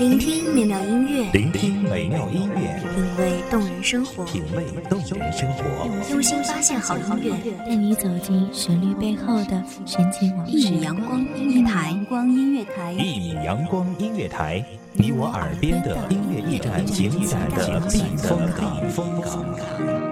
聆听美妙音乐，聆听美妙音乐，品味动人生活，品味动人生活，用心发现好音乐，带你走进旋律背后的神奇往事。一米阳光音乐台，光音乐台，一米阳光音乐台，你我耳边的音乐驿站，精彩的避风港。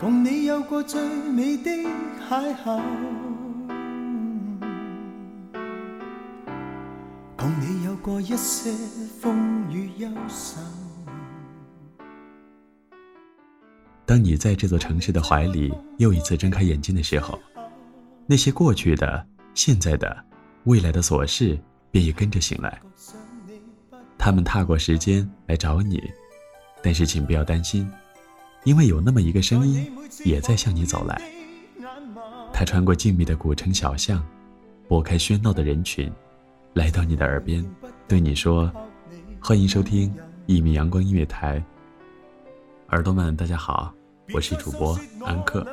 共你有过最美的邂逅，共你有过一些风雨忧愁。当你在这座城市的怀里又一次睁开眼睛的时候，那些过去的、现在的、未来的琐事便也跟着醒来。他们踏过时间来找你，但是请不要担心。因为有那么一个声音，也在向你走来。他穿过静谧的古城小巷，拨开喧闹的人群，来到你的耳边，对你说：“欢迎收听一米阳光音乐台。”耳朵们，大家好，我是主播安克。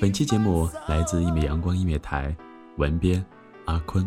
本期节目来自一米阳光音乐台，文编阿坤。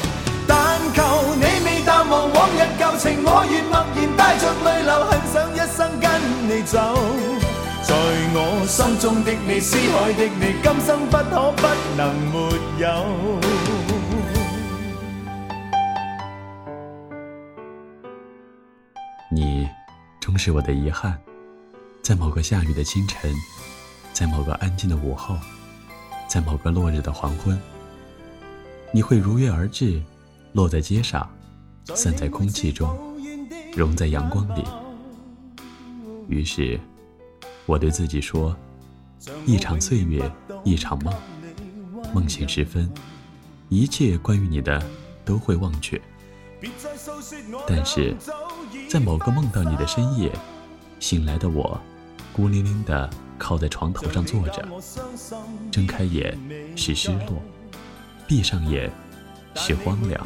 往日旧情，我愿默然带着泪流，很想一生跟你走。在我心中的你，思海的你，今生不可不能没有。你终是我的遗憾，在某个下雨的清晨，在某个安静的午后，在某个落日的黄昏，你会如约而至。落在街上，散在空气中，融在阳光里。于是，我对自己说：一场岁月，一场梦。梦醒时分，一切关于你的都会忘却。但是，在某个梦到你的深夜，醒来的我，孤零零地靠在床头上坐着，睁开眼是失落，闭上眼。是荒凉。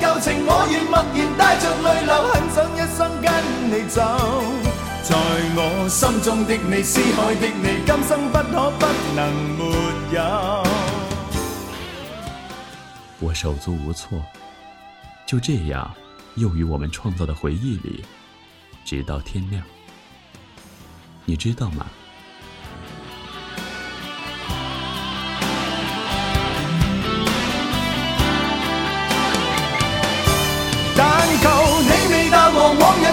旧情，我愿默然带着泪流，很想一生跟你走。在我心中的你，思海的你，今生不可不能没有。我手足无措，就这样，又与我们创造的回忆里，直到天亮。你知道吗？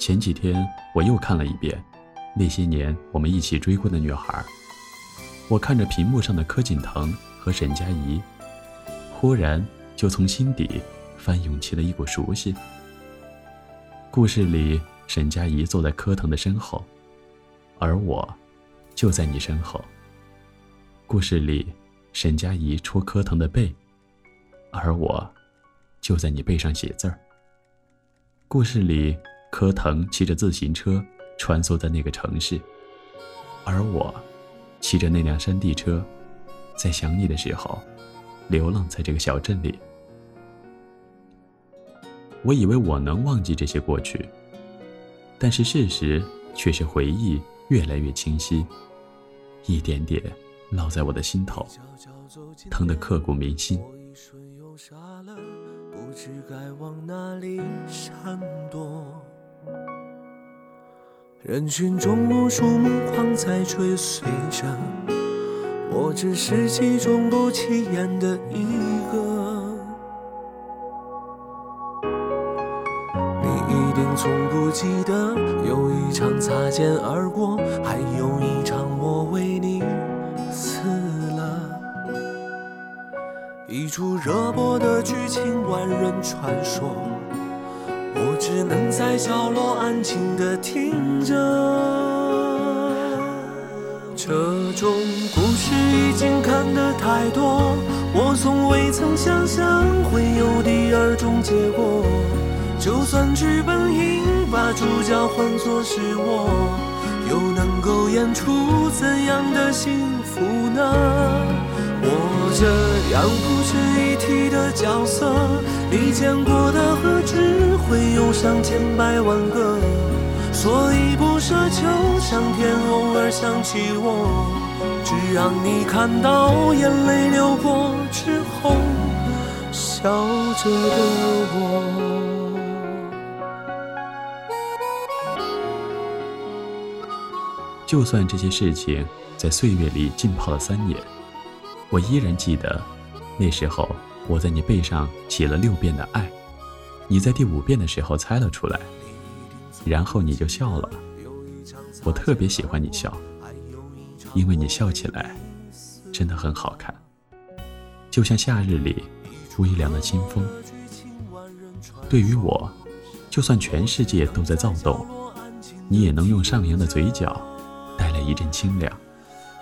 前几天我又看了一遍那些年我们一起追过的女孩，我看着屏幕上的柯景腾和沈佳宜，忽然就从心底翻涌起了一股熟悉。故事里，沈佳宜坐在柯腾的身后，而我就在你身后。故事里，沈佳宜戳柯腾的背，而我就在你背上写字儿。故事里。柯腾骑着自行车穿梭在那个城市，而我骑着那辆山地车，在想你的时候，流浪在这个小镇里。我以为我能忘记这些过去，但是事实却是回忆越来越清晰，一点点烙在我的心头，疼得刻骨铭心。人群中无数目光在追随着，我只是其中不起眼的一个。你一定从不记得，有一场擦肩而过，还有一场我为你死了。一出热播的剧情，万人传说。只能在角落安静地听着，这种故事已经看得太多，我从未曾想象会有第二种结果。就算剧本应把主角换作是我，又能够演出怎样的幸福呢？我这样不值一提的角色，你见过的何止会有上千百万个，所以不奢求上天偶尔想起我，只让你看到眼泪流过之后，笑着的我。就算这些事情在岁月里浸泡了三年。我依然记得，那时候我在你背上写了六遍的爱，你在第五遍的时候猜了出来，然后你就笑了。我特别喜欢你笑，因为你笑起来真的很好看，就像夏日里微凉的清风。对于我，就算全世界都在躁动，你也能用上扬的嘴角带来一阵清凉。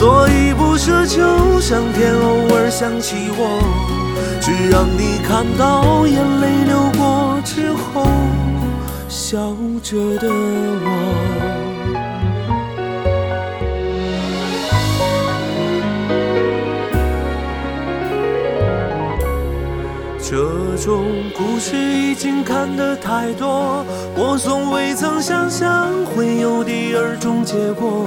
所以不奢求上天偶尔想起我。只让你看到眼泪流过之后，笑着的我。这种故事已经看得太多，我从未曾想象会有第二种结果。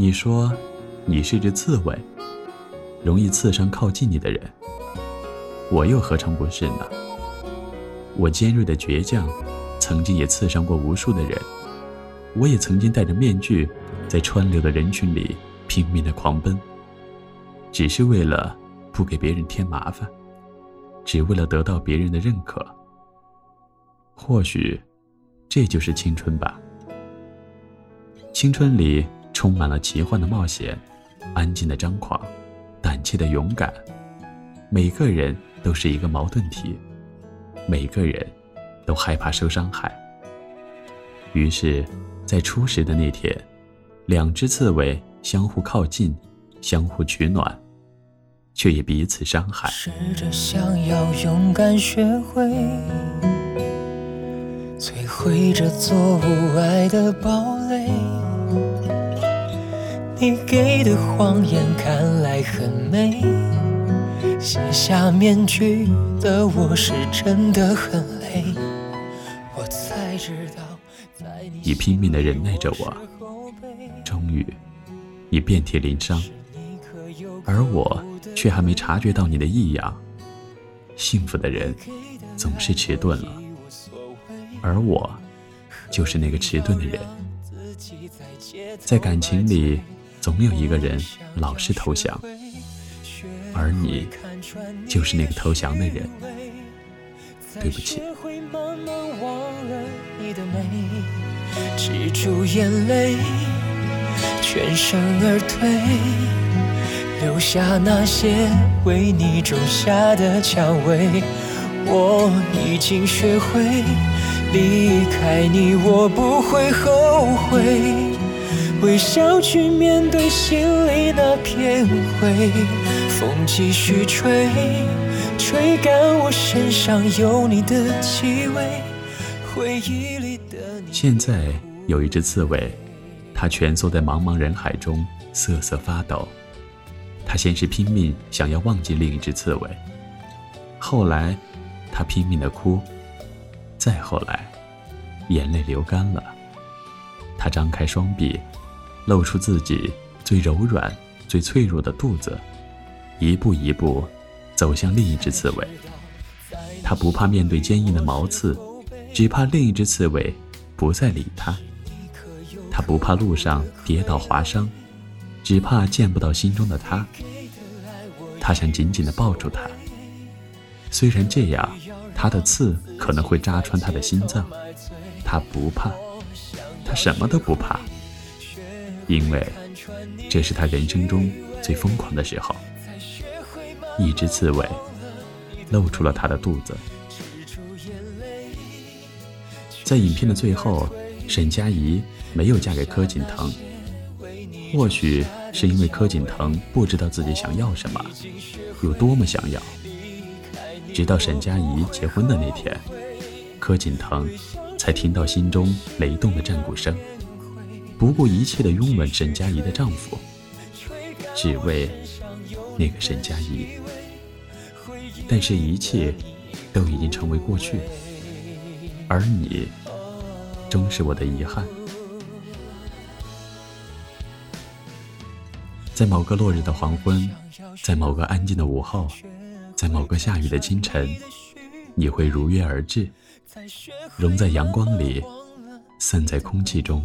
你说，你是只刺猬，容易刺伤靠近你的人。我又何尝不是呢？我尖锐的倔强，曾经也刺伤过无数的人。我也曾经戴着面具，在川流的人群里拼命的狂奔，只是为了不给别人添麻烦，只为了得到别人的认可。或许，这就是青春吧。青春里充满了奇幻的冒险，安静的张狂，胆怯的勇敢。每个人都是一个矛盾体，每个人都害怕受伤害。于是，在初识的那天，两只刺猬相互靠近，相互取暖，却也彼此伤害。试着想要勇敢学会，摧毁这座无爱的堡垒。你给的谎言看来很美，卸下面具的我是真的很累。我才知道，在你拼命的忍耐着我，终于，你遍体鳞伤，而我却还没察觉到你的异样。幸福的人总是迟钝了，而我，就是那个迟钝的人。在感情里。总有一个人老是投降，而你就是那个投降的人。对不起。止住眼泪，全身而退，留下那些为你种下的蔷薇。我已经学会离开你，我不会后悔。微笑去面对心里那片灰，风继续吹，吹干我身上有你的气味。回忆里的你。现在有一只刺猬，它蜷缩在茫茫人海中瑟瑟发抖。它先是拼命想要忘记另一只刺猬，后来，它拼命的哭，再后来，眼泪流干了。它张开双臂。露出自己最柔软、最脆弱的肚子，一步一步走向另一只刺猬。他不怕面对坚硬的毛刺，只怕另一只刺猬不再理他。他不怕路上跌倒划伤，只怕见不到心中的他。他想紧紧地抱住他，虽然这样，他的刺可能会扎穿他的心脏，他不怕，他什么都不怕。因为这是他人生中最疯狂的时候。一只刺猬露出了他的肚子。在影片的最后，沈佳宜没有嫁给柯景腾，或许是因为柯景腾不知道自己想要什么，有多么想要。直到沈佳宜结婚的那天，柯景腾才听到心中雷动的战鼓声。不顾一切的拥吻沈佳宜的丈夫，只为那个沈佳宜。但是，一切都已经成为过去，而你，终是我的遗憾。在某个落日的黄昏，在某个安静的午后，在某个下雨的清晨，你会如约而至，融在阳光里，散在空气中。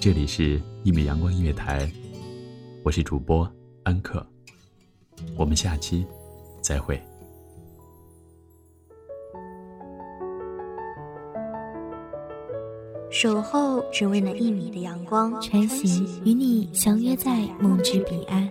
这里是《一米阳光音乐台》，我是主播安克，我们下期再会。守候只为那一米的阳光，穿行与你相约在梦之彼岸。